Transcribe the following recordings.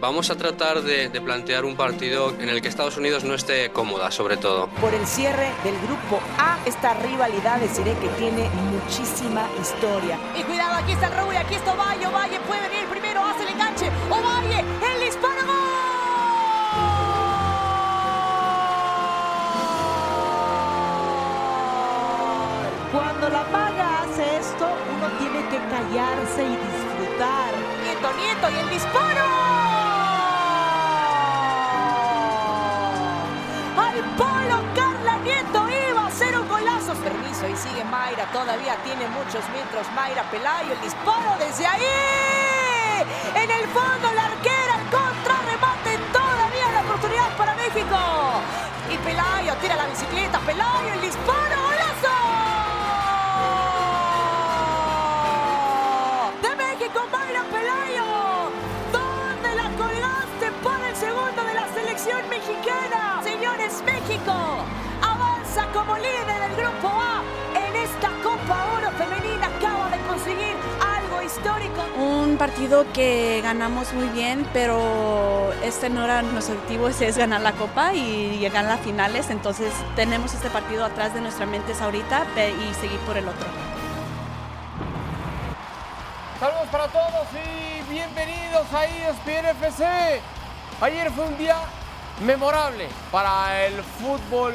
Vamos a tratar de, de, plantear un partido en el que Estados Unidos no esté cómoda, sobre todo. Por el cierre del grupo A, esta rivalidad deciré que tiene muchísima historia. Y cuidado, aquí está el Raúl, aquí está Ovalle, Ovalle puede venir primero, hace el enganche, Ovalle, el disparo, ¡gol! Cuando la maga hace esto, uno tiene que callarse y disfrutar. Nieto, Nieto, y el disparo. Permiso, y sigue Mayra, todavía tiene muchos metros. Mayra Pelayo, el disparo desde ahí. En el fondo, la arquera, el contrarremate, todavía la oportunidad para México. Y Pelayo tira la bicicleta, Pelayo, el disparo, golazo. De México, Mayra Pelayo. ¿Dónde la colgaste para el segundo de la selección mexicana? Señores, México avanza como líder del grupo conseguir algo histórico. Un partido que ganamos muy bien, pero este no era nuestro objetivo, es ganar la Copa y llegar a las finales. Entonces tenemos este partido atrás de nuestras mentes ahorita y seguir por el otro. Saludos para todos y bienvenidos a ESPN FC. Ayer fue un día memorable para el fútbol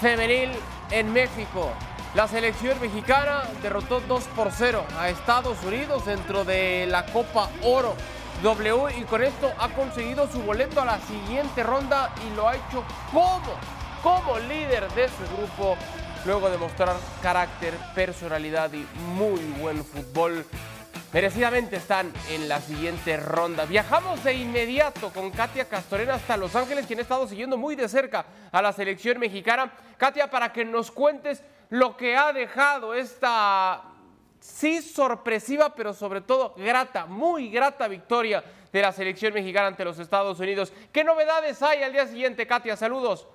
femenil en México. La selección mexicana derrotó 2 por 0 a Estados Unidos dentro de la Copa Oro W y con esto ha conseguido su boleto a la siguiente ronda y lo ha hecho como, como líder de su grupo luego de mostrar carácter, personalidad y muy buen fútbol merecidamente están en la siguiente ronda. Viajamos de inmediato con Katia Castorena hasta Los Ángeles, quien ha estado siguiendo muy de cerca a la selección mexicana. Katia, para que nos cuentes lo que ha dejado esta, sí, sorpresiva, pero sobre todo grata, muy grata victoria de la selección mexicana ante los Estados Unidos. ¿Qué novedades hay al día siguiente, Katia? Saludos.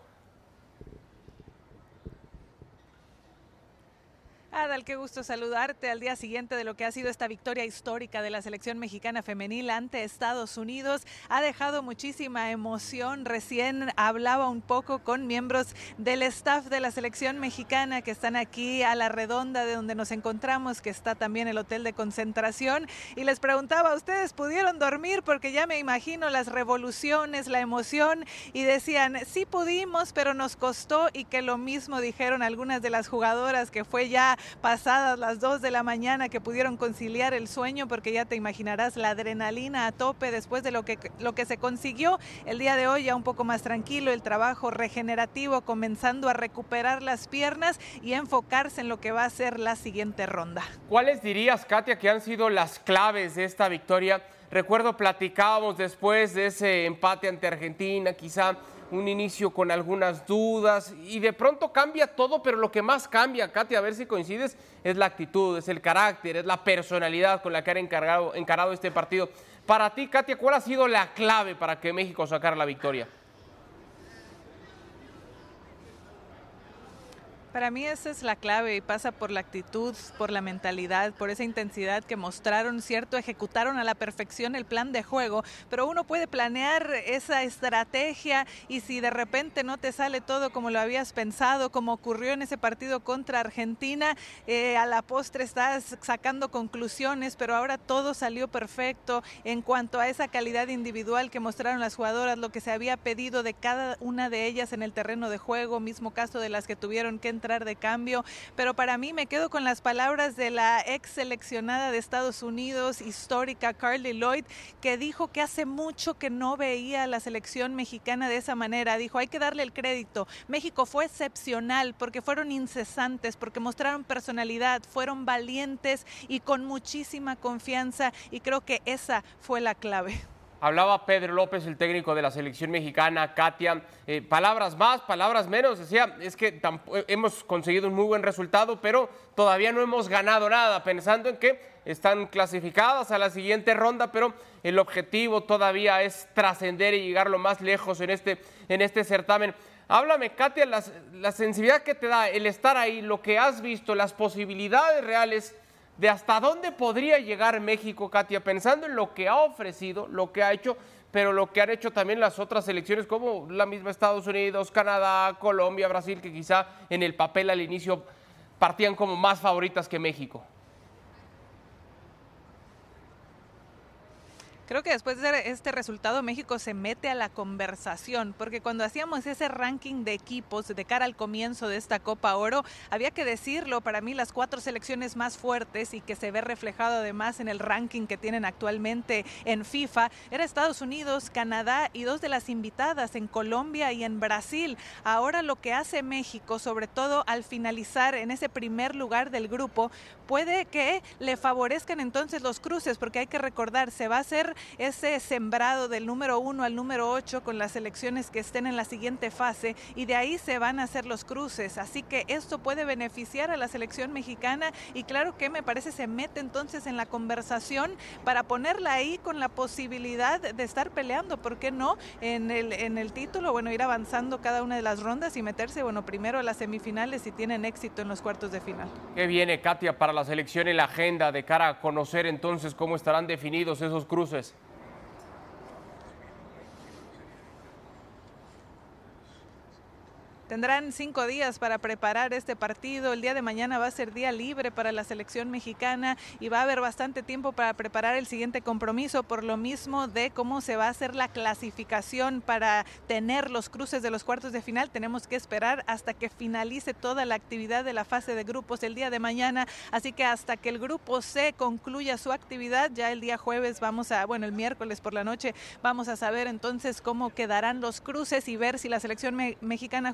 Adal, qué gusto saludarte al día siguiente de lo que ha sido esta victoria histórica de la selección mexicana femenil ante Estados Unidos. Ha dejado muchísima emoción. Recién hablaba un poco con miembros del staff de la selección mexicana que están aquí a la redonda de donde nos encontramos, que está también el hotel de concentración. Y les preguntaba, ¿ustedes pudieron dormir? Porque ya me imagino las revoluciones, la emoción. Y decían, sí pudimos, pero nos costó. Y que lo mismo dijeron algunas de las jugadoras, que fue ya pasadas las 2 de la mañana que pudieron conciliar el sueño porque ya te imaginarás la adrenalina a tope después de lo que, lo que se consiguió el día de hoy ya un poco más tranquilo, el trabajo regenerativo comenzando a recuperar las piernas y enfocarse en lo que va a ser la siguiente ronda. ¿Cuáles dirías, Katia, que han sido las claves de esta victoria? Recuerdo platicábamos después de ese empate ante Argentina, quizá un inicio con algunas dudas y de pronto cambia todo, pero lo que más cambia, Katia, a ver si coincides, es la actitud, es el carácter, es la personalidad con la que han encargado, encarado este partido. Para ti, Katia, ¿cuál ha sido la clave para que México sacara la victoria? Para mí esa es la clave y pasa por la actitud, por la mentalidad, por esa intensidad que mostraron, cierto, ejecutaron a la perfección el plan de juego, pero uno puede planear esa estrategia y si de repente no te sale todo como lo habías pensado, como ocurrió en ese partido contra Argentina, eh, a la postre estás sacando conclusiones, pero ahora todo salió perfecto en cuanto a esa calidad individual que mostraron las jugadoras, lo que se había pedido de cada una de ellas en el terreno de juego, mismo caso de las que tuvieron que entrar de cambio, pero para mí me quedo con las palabras de la ex seleccionada de Estados Unidos, histórica Carly Lloyd, que dijo que hace mucho que no veía a la selección mexicana de esa manera. Dijo, hay que darle el crédito. México fue excepcional porque fueron incesantes, porque mostraron personalidad, fueron valientes y con muchísima confianza y creo que esa fue la clave. Hablaba Pedro López, el técnico de la selección mexicana, Katia, eh, palabras más, palabras menos, decía, es que hemos conseguido un muy buen resultado, pero todavía no hemos ganado nada, pensando en que están clasificadas a la siguiente ronda, pero el objetivo todavía es trascender y llegar lo más lejos en este, en este certamen. Háblame, Katia, la sensibilidad que te da el estar ahí, lo que has visto, las posibilidades reales de hasta dónde podría llegar México, Katia, pensando en lo que ha ofrecido, lo que ha hecho, pero lo que han hecho también las otras selecciones como la misma Estados Unidos, Canadá, Colombia, Brasil, que quizá en el papel al inicio partían como más favoritas que México. Creo que después de este resultado México se mete a la conversación, porque cuando hacíamos ese ranking de equipos de cara al comienzo de esta Copa Oro, había que decirlo, para mí las cuatro selecciones más fuertes y que se ve reflejado además en el ranking que tienen actualmente en FIFA, era Estados Unidos, Canadá y dos de las invitadas en Colombia y en Brasil. Ahora lo que hace México, sobre todo al finalizar en ese primer lugar del grupo, puede que le favorezcan entonces los cruces, porque hay que recordar, se va a hacer ese sembrado del número uno al número ocho con las elecciones que estén en la siguiente fase y de ahí se van a hacer los cruces. Así que esto puede beneficiar a la selección mexicana y claro que me parece se mete entonces en la conversación para ponerla ahí con la posibilidad de estar peleando, ¿por qué no? En el, en el título, bueno, ir avanzando cada una de las rondas y meterse, bueno, primero a las semifinales si tienen éxito en los cuartos de final. ¿Qué viene, Katia, para la selección y la agenda de cara a conocer entonces cómo estarán definidos esos cruces? Tendrán cinco días para preparar este partido. El día de mañana va a ser día libre para la selección mexicana y va a haber bastante tiempo para preparar el siguiente compromiso por lo mismo de cómo se va a hacer la clasificación para tener los cruces de los cuartos de final. Tenemos que esperar hasta que finalice toda la actividad de la fase de grupos el día de mañana. Así que hasta que el grupo C concluya su actividad, ya el día jueves vamos a, bueno, el miércoles por la noche vamos a saber entonces cómo quedarán los cruces y ver si la selección mexicana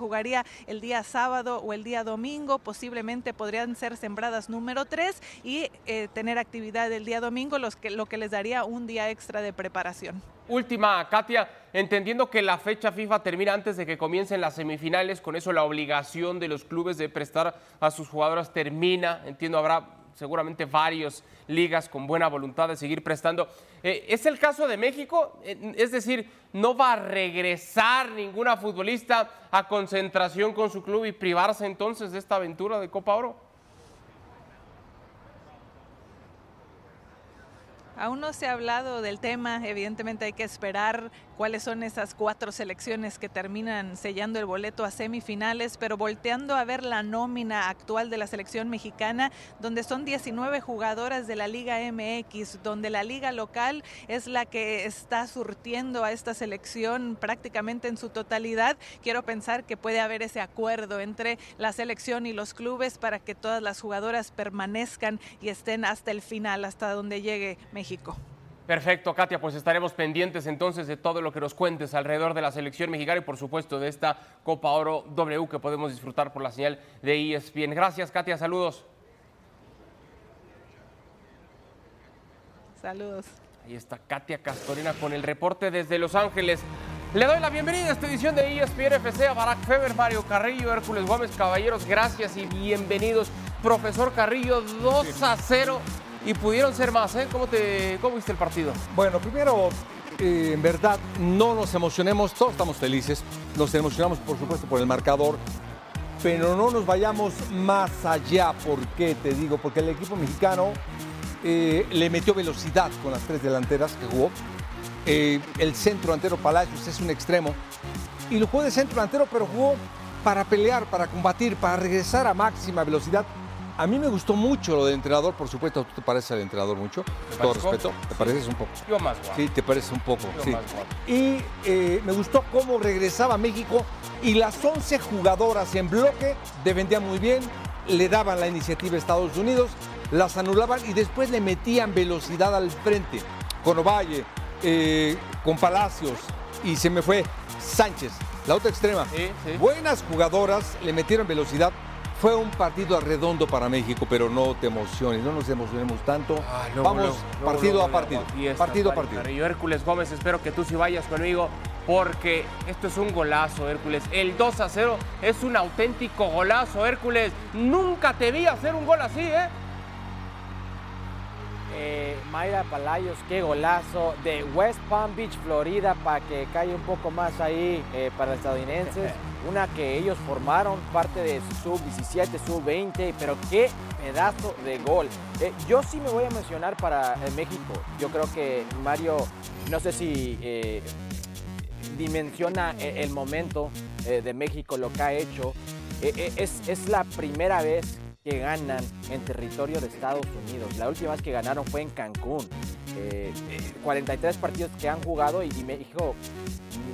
el día sábado o el día domingo, posiblemente podrían ser sembradas número 3 y eh, tener actividad el día domingo, los que, lo que les daría un día extra de preparación. Última, Katia, entendiendo que la fecha FIFA termina antes de que comiencen las semifinales, con eso la obligación de los clubes de prestar a sus jugadoras termina, entiendo habrá seguramente varias ligas con buena voluntad de seguir prestando. Eh, ¿Es el caso de México? Eh, es decir, ¿no va a regresar ninguna futbolista a concentración con su club y privarse entonces de esta aventura de Copa Oro? Aún no se ha hablado del tema, evidentemente hay que esperar cuáles son esas cuatro selecciones que terminan sellando el boleto a semifinales, pero volteando a ver la nómina actual de la selección mexicana, donde son 19 jugadoras de la Liga MX, donde la liga local es la que está surtiendo a esta selección prácticamente en su totalidad, quiero pensar que puede haber ese acuerdo entre la selección y los clubes para que todas las jugadoras permanezcan y estén hasta el final, hasta donde llegue México. Perfecto, Katia, pues estaremos pendientes entonces de todo lo que nos cuentes alrededor de la selección mexicana y por supuesto de esta Copa Oro W que podemos disfrutar por la señal de ESPN. Gracias, Katia, saludos. Saludos. Ahí está Katia Castorena con el reporte desde Los Ángeles. Le doy la bienvenida a esta edición de ESPN FC a Barack Feber, Mario Carrillo, Hércules Gómez, caballeros, gracias y bienvenidos. Profesor Carrillo, 2 a 0 y pudieron ser más, ¿eh? ¿Cómo, te, cómo viste el partido? Bueno, primero, eh, en verdad, no nos emocionemos, todos estamos felices, nos emocionamos por supuesto por el marcador, pero no nos vayamos más allá, ¿por qué te digo? Porque el equipo mexicano eh, le metió velocidad con las tres delanteras que jugó. Eh, el centro delantero Palacios es un extremo y lo jugó de centro delantero, pero jugó para pelear, para combatir, para regresar a máxima velocidad a mí me gustó mucho lo del entrenador, por supuesto, tú te pareces al entrenador mucho, todo respeto, te pareces un poco. Yo más guapo. Sí, te pareces un poco, sí. Y eh, me gustó cómo regresaba a México y las 11 jugadoras en bloque defendían muy bien, le daban la iniciativa a Estados Unidos, las anulaban y después le metían velocidad al frente, con Ovalle, eh, con Palacios y se me fue Sánchez, la otra extrema. Buenas jugadoras, le metieron velocidad fue un partido redondo para México, pero no te emociones, no nos emocionemos tanto. Ah, Vamos partido a partido. partido a partido. Yo, Hércules Gómez, espero que tú sí vayas conmigo porque esto es un golazo, Hércules. El 2 a 0 es un auténtico golazo, Hércules. Nunca te vi hacer un gol así, ¿eh? Eh, Mayra Palayos, qué golazo de West Palm Beach, Florida, para que caiga un poco más ahí eh, para los estadounidenses. Una que ellos formaron parte de sub-17, sub-20, pero qué pedazo de gol. Eh, yo sí me voy a mencionar para México. Yo creo que Mario, no sé si dimensiona el momento de México, lo que ha hecho. es, es la primera vez que ganan en territorio de Estados Unidos. La última vez que ganaron fue en Cancún. 43 eh, eh, partidos que han jugado y, México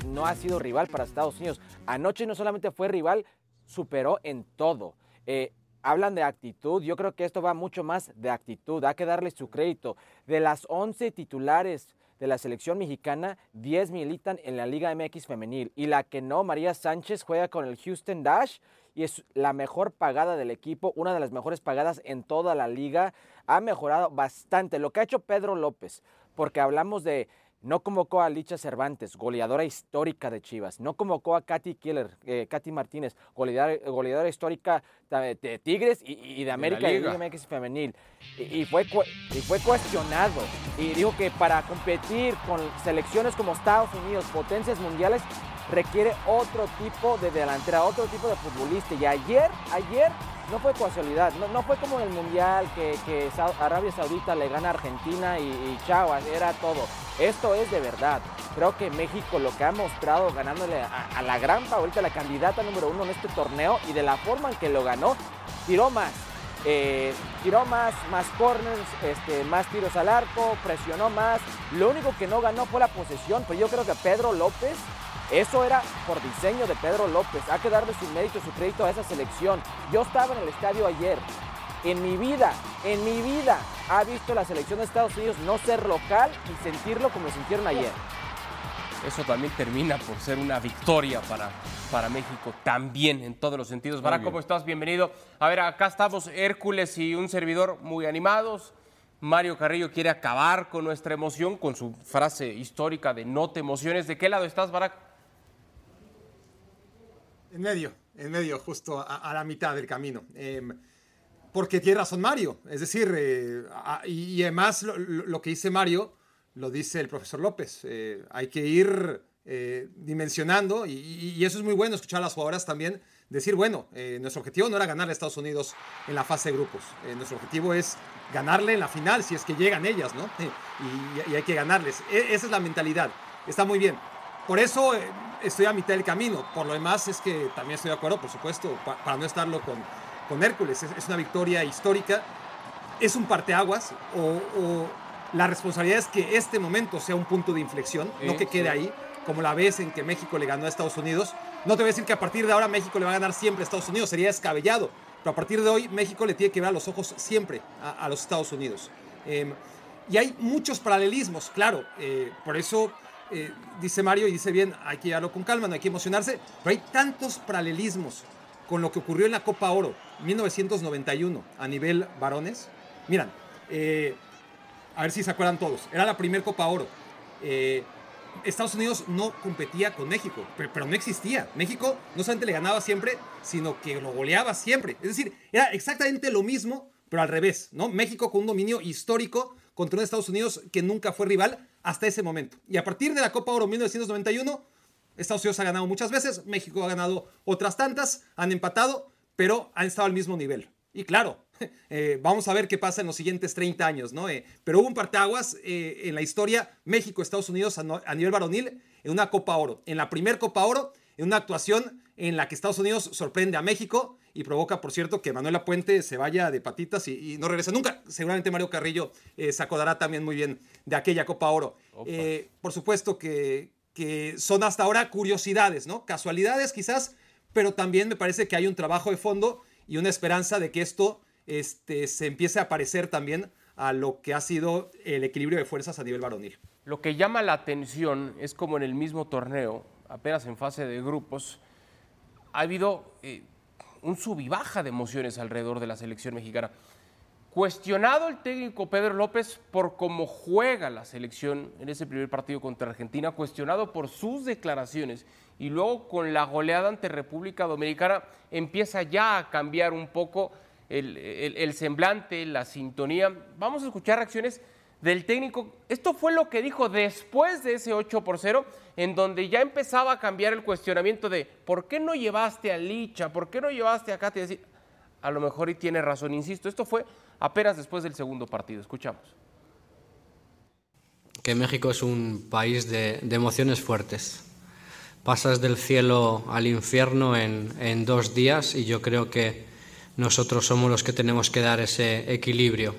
no ha sido rival para Estados Unidos. Anoche no solamente fue rival, superó en todo. Eh, hablan de actitud, yo creo que esto va mucho más de actitud, hay que darle su crédito. De las 11 titulares de la selección mexicana, 10 militan en la Liga MX femenil y la que no, María Sánchez, juega con el Houston Dash y es la mejor pagada del equipo, una de las mejores pagadas en toda la liga. Ha mejorado bastante lo que ha hecho Pedro López, porque hablamos de no convocó a Licha Cervantes, goleadora histórica de Chivas. No convocó a Katy Killer, eh, Katy Martínez, goleadora, histórica de, Tigres y, de América y de MX femenil. Y, fue, y fue cuestionado. Y dijo que para competir con selecciones como Estados Unidos, potencias mundiales, requiere otro tipo de delantera, otro tipo de futbolista. Y ayer, ayer no fue casualidad, no, fue como en el Mundial que, Arabia Saudita le gana a Argentina y, chao, era todo. Esto es de verdad. Creo que México lo que ha mostrado ganándole a, la gran favorita, la candidata número uno en este torneo y de la forma en que lo ganó, tiró más. Eh, tiró más, más corners, este, más tiros al arco, presionó más. Lo único que no ganó fue la posesión, pero yo creo que Pedro López eso era por diseño de Pedro López. Hay que darle su mérito, su crédito a esa selección. Yo estaba en el estadio ayer. En mi vida, en mi vida, ha visto la selección de Estados Unidos no ser local y sentirlo como lo sintieron ayer. Eso también termina por ser una victoria para, para México, también en todos los sentidos. Barak, ¿cómo estás? Bienvenido. A ver, acá estamos Hércules y un servidor muy animados. Mario Carrillo quiere acabar con nuestra emoción con su frase histórica de no te emociones. ¿De qué lado estás, Barak? En medio, en medio, justo a, la mitad del camino. Em, porque tiene razón Mario. Es decir, eh, y, además lo, que dice Mario lo dice el profesor López. Eh, hay que ir eh, dimensionando y, eso es muy bueno escuchar a las jugadoras también decir, bueno, nuestro objetivo no era ganarle a Estados Unidos en la fase de grupos. nuestro objetivo es ganarle en la final si es que llegan ellas, ¿no? Y, hay que ganarles. E, esa es la mentalidad. Está muy bien. Por eso estoy a mitad del camino. Por lo demás es que también estoy de acuerdo, por supuesto, para no estarlo con, con Hércules. Es, una victoria histórica. Es un parteaguas o, o, la responsabilidad es que este momento sea un punto de inflexión, no que quede ahí, como la vez en que México le ganó a Estados Unidos. No te voy a decir que a partir de ahora México le va a ganar siempre a Estados Unidos, sería descabellado. Pero a partir de hoy México le tiene que ver a los ojos siempre a, los Estados Unidos. Em, y hay muchos paralelismos, claro. Eh, por eso eh, dice Mario y dice bien, hay que llevarlo con calma, no hay que emocionarse, pero hay tantos paralelismos con lo que ocurrió en la Copa Oro 1991 a nivel varones. Miran, eh, a ver si se acuerdan todos, era la primera Copa Oro. Eh, Estados Unidos no competía con México, pero, pero, no existía. México no solamente le ganaba siempre, sino que lo goleaba siempre. Es decir, era exactamente lo mismo, pero al revés, ¿no? México con un dominio histórico contra un Estados Unidos que nunca fue rival hasta ese momento. Y a partir de la Copa Oro 1991, Estados Unidos ha ganado muchas veces, México ha ganado otras tantas, han empatado, pero han estado al mismo nivel. Y claro, eh, vamos a ver qué pasa en los siguientes 30 años, ¿no? Eh, pero hubo un parteaguas eh, en la historia México-Estados Unidos a, a, nivel varonil en una Copa Oro. En la primer Copa Oro, en una actuación en la que Estados Unidos sorprende a México y provoca, por cierto, que Manuela Puente se vaya de patitas y, no regrese nunca. Seguramente Mario Carrillo eh, se acordará también muy bien de aquella Copa Oro. Eh, por supuesto que, que son hasta ahora curiosidades, ¿no? Casualidades quizás, pero también me parece que hay un trabajo de fondo y una esperanza de que esto este, se empiece a parecer también a lo que ha sido el equilibrio de fuerzas a nivel varonil. Lo que llama la atención es como en el mismo torneo, apenas en fase de grupos, ha habido eh, un sub y baja de emociones alrededor de la selección mexicana. Cuestionado el técnico Pedro López por cómo juega la selección en ese primer partido contra Argentina, cuestionado por sus declaraciones y luego con la goleada ante República Dominicana empieza ya a cambiar un poco el, el- el semblante, la sintonía. Vamos a escuchar reacciones del técnico. Esto fue lo que dijo después de ese 8 por 0, en donde ya empezaba a cambiar el cuestionamiento de ¿por qué no llevaste a Licha? ¿Por qué no llevaste a Katy? A lo mejor y tiene razón, insisto, esto fue apenas después del segundo partido. Escuchamos. que México es un país de, emociones fuertes. Pasas del cielo al infierno en dos días y yo creo que nosotros somos los que tenemos que dar ese equilibrio.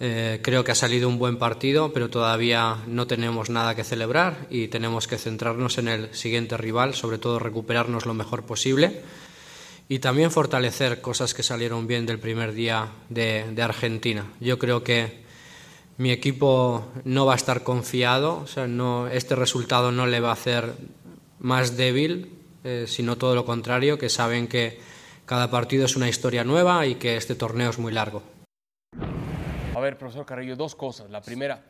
Eh, creo que ha salido un buen partido, pero todavía no tenemos nada que celebrar y tenemos que centrarnos en el siguiente rival, sobre todo recuperarnos lo mejor posible y también fortalecer cosas que salieron bien del primer día de, de Argentina. Yo creo que mi equipo no va a estar confiado, o sea, no, este resultado no le va a hacer más débil, eh, sino todo lo contrario, que saben que cada partido es una historia nueva y que este torneo es muy largo. A ver, profesor Carrillo, dos cosas. La primera,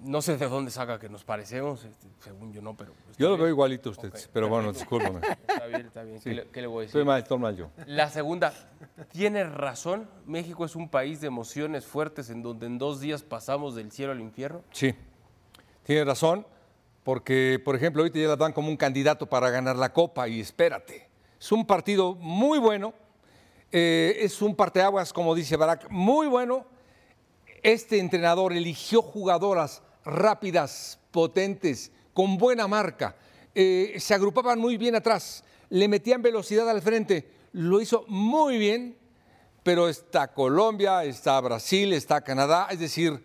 no sé de dónde saca que nos parecemos, este, según yo no, pero... Yo lo bien. veo igualito a usted, pero bueno, discúlpame. Está bien, está bien. ¿Qué, le, qué le voy a decir? Estoy mal, estoy mal yo. La segunda, tiene razón. México es un país de emociones fuertes en donde en dos días pasamos del cielo al infierno. Sí, tiene razón, porque, por ejemplo, ahorita ya la dan como un candidato para ganar la Copa y espérate. Es un partido muy bueno, eh, es un parteaguas, como dice Barack, muy bueno. Este entrenador eligió jugadoras rápidas, potentes, con buena marca. Eh, se agrupaban muy bien atrás, le metían velocidad al frente. Lo hizo muy bien, pero está Colombia, está Brasil, está Canadá. Es decir,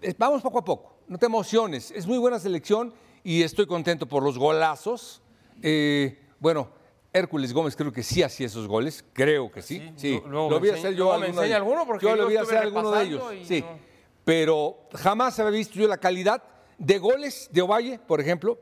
eh, vamos poco a poco, no te emociones. Es muy buena selección y estoy contento por los golazos. Eh, bueno, Hércules Gómez creo que sí hacía esos goles, creo que sí. Sí, Lu- luego lo me vi enseña- hacer yo alguno de alguno, porque yo yo lo vi hacer alguno de ellos. Sí, no. pero jamás había visto yo la calidad de goles de Ovalle, por ejemplo.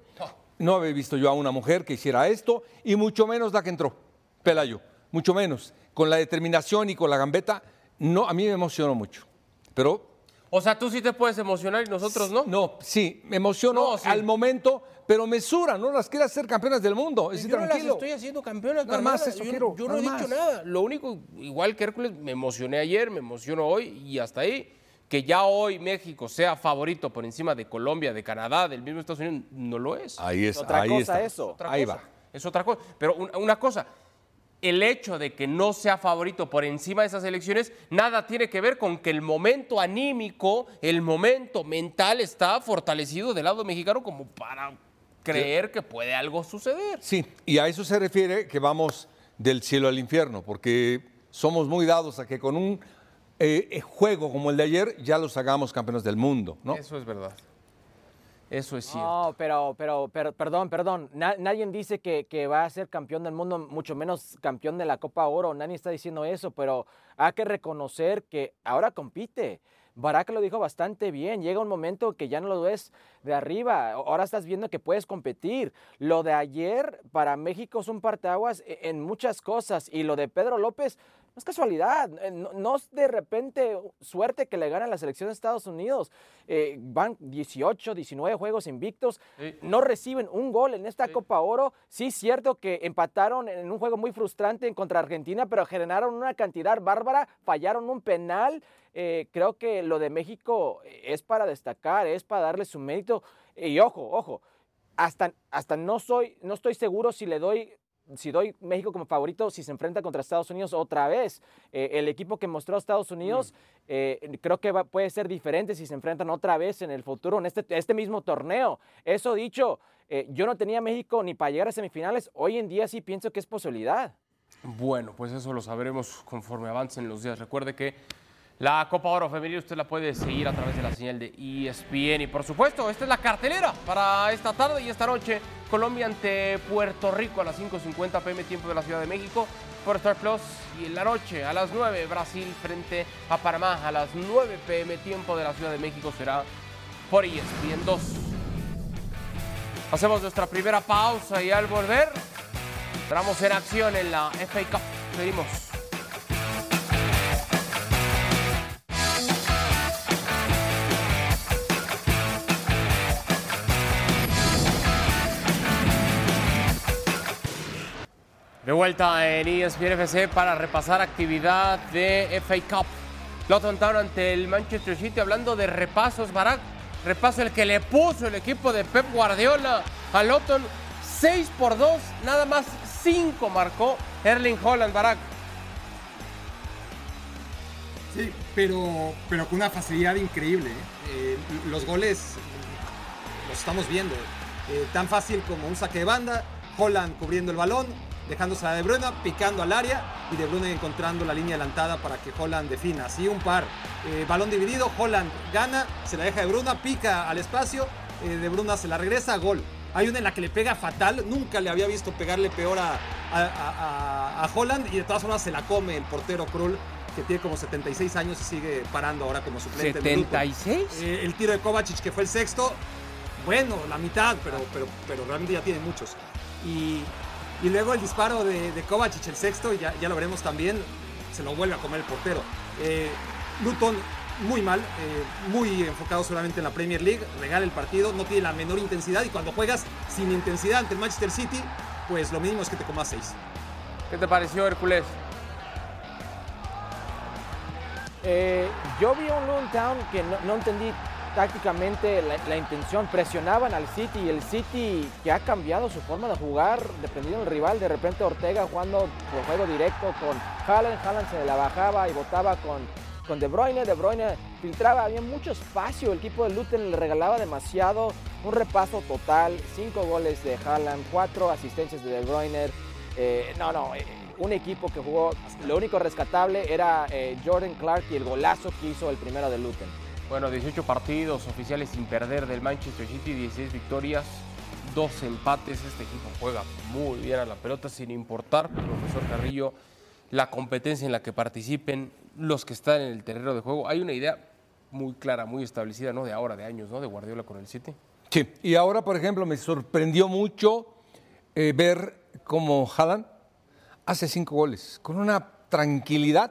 No había visto yo a una mujer que hiciera esto y mucho menos la que entró, Pelayo, mucho menos. Con la determinación y con la gambeta, no, a mí me emocionó mucho. Pero O sea, tú sí te puedes emocionar y nosotros no. no, sí, me emociono No, sí. al momento, pero mesura, no las quiere hacer campeonas del mundo. Es decir, yo no las tranquilo. estoy haciendo campeonas, Nada más Carmela. eso yo, quiero, yo no he nada dicho más. nada. Lo único, igual que Hércules, me emocioné ayer, me emociono hoy y hasta ahí. Que ya hoy México sea favorito por encima de Colombia, de Canadá, del mismo Estados Unidos, no lo es. Ahí es, Otra ahí cosa está. eso. otra Ahí cosa. va. Es otra cosa. Pero un- una cosa, el hecho de que no sea favorito por encima de esas elecciones, nada tiene que ver con que el momento anímico, el momento mental está fortalecido del lado mexicano como para creer que puede algo suceder. Sí, y a eso se refiere que vamos del cielo al infierno, porque somos muy dados a que con un eh, eh, juego como el de ayer ya los hagamos campeones del mundo, ¿no? Eso es verdad. Eso es cierto. No, pero, pero, pero, perdón, perdón. Na- nadie dice que, que va a ser campeón del mundo, mucho menos campeón de la Copa Oro. Nadie está diciendo eso, pero hay que reconocer que ahora compite. Barak lo dijo bastante bien. Llega un momento que ya no lo ves de arriba. Ahora estás viendo que puedes competir. Lo de ayer para México es un parteaguas en muchas cosas. Y lo de Pedro López no es casualidad. eh, No, no es de repente suerte que le gana la selección de Estados Unidos. Eh, van 18, 19 juegos invictos. Sí. No reciben un gol en esta Copa Oro. Sí, es cierto que empataron en un juego muy frustrante en contra Argentina, pero generaron una cantidad bárbara, fallaron un penal. Eh, creo que lo de México es para destacar, es para darle su mérito. Y ojo, ojo, hasta, hasta no, soy, no estoy seguro si le doy si doy México como favorito, si se enfrenta contra Estados Unidos otra vez. Eh, el equipo que mostró Estados Unidos eh, creo que va- puede ser diferente si se enfrentan otra vez en el futuro, en este, este mismo torneo. Eso dicho, eh, yo no tenía México ni para llegar a semifinales. Hoy en día sí pienso que es posibilidad. Bueno, pues eso lo sabremos conforme avancen los días. Recuerde que la Copa Oro Femenil usted la puede seguir a través de la señal de ESPN. Y por supuesto, esta es la cartelera para esta tarde y esta noche. Colombia ante Puerto Rico a las 5.50 pm tiempo de la Ciudad de México por Star Plus. Y en la noche a las 9 Brasil frente a Panamá a las 9 pm tiempo de la Ciudad de México será por ESPN 2. Hacemos nuestra primera pausa y al volver entramos en acción en la FA Cup. Seguimos. De vuelta en ESPN FC para repasar actividad de FA Cup. Luton Town ante el Manchester City hablando de repasos, Barak. Repaso el que le puso el equipo de Pep Guardiola a Luton. 6 por 2, nada más 5 marcó Erling Holland, Barak. Sí, pero, pero con una facilidad increíble. ¿eh? Eh, los goles los estamos viendo. Eh, tan fácil como un saque de banda, Holland cubriendo el balón, dejándose a De Bruyne, picando al área y De Bruyne encontrando la línea adelantada para que Holland defina. Así un par. Eh, balón dividido, Holland gana, se la deja De Bruyne, pica al espacio, eh, De Bruyne se la regresa, gol. Hay una en la que le pega fatal, nunca le había visto pegarle peor a, a, a, a Holland y de todas formas se la come el portero Krull que tiene como 76 años y sigue parando ahora como suplente. ¿76? Eh, el tiro de Kovacic, que fue el sexto, bueno, la mitad, pero, pero, pero realmente ya tiene muchos. Y, y luego el disparo de, de Kovacic, el sexto, ya, ya lo veremos también, se lo vuelve a comer el portero. Eh, Luton muy mal, eh, muy enfocado solamente en la Premier League, regala el partido, no tiene la menor intensidad y cuando juegas sin intensidad ante el Manchester City, pues lo mínimo es que te comas seis. ¿Qué te pareció, Hércules? Eh, yo vi un Luton Town que no, no entendí tácticamente la, intención. Presionaban al City y el City que ha cambiado su forma de jugar dependiendo del rival. De repente Ortega jugando por juego directo con Haaland. Haaland se la bajaba y votaba con, con De Bruyne. De Bruyne filtraba, había mucho espacio. El equipo de Luton le regalaba demasiado. Un repaso total. Cinco goles de Haaland, cuatro asistencias de De Bruyne. Eh, no, no. Eh, un equipo que jugó, lo único rescatable era eh, Jordan Clark y el golazo que hizo el primero de Luton. Bueno, 18 partidos oficiales sin perder del Manchester City, 16 victorias, dos empates. Este equipo juega muy bien a la pelota sin importar, profesor Carrillo, la competencia en la que participen los que están en el terreno de juego. Hay una idea muy clara, muy establecida, ¿no? De ahora, de años, ¿no? De Guardiola con el City. Sí, y ahora, por ejemplo, me sorprendió mucho eh, ver cómo Haaland hace cinco goles con una tranquilidad.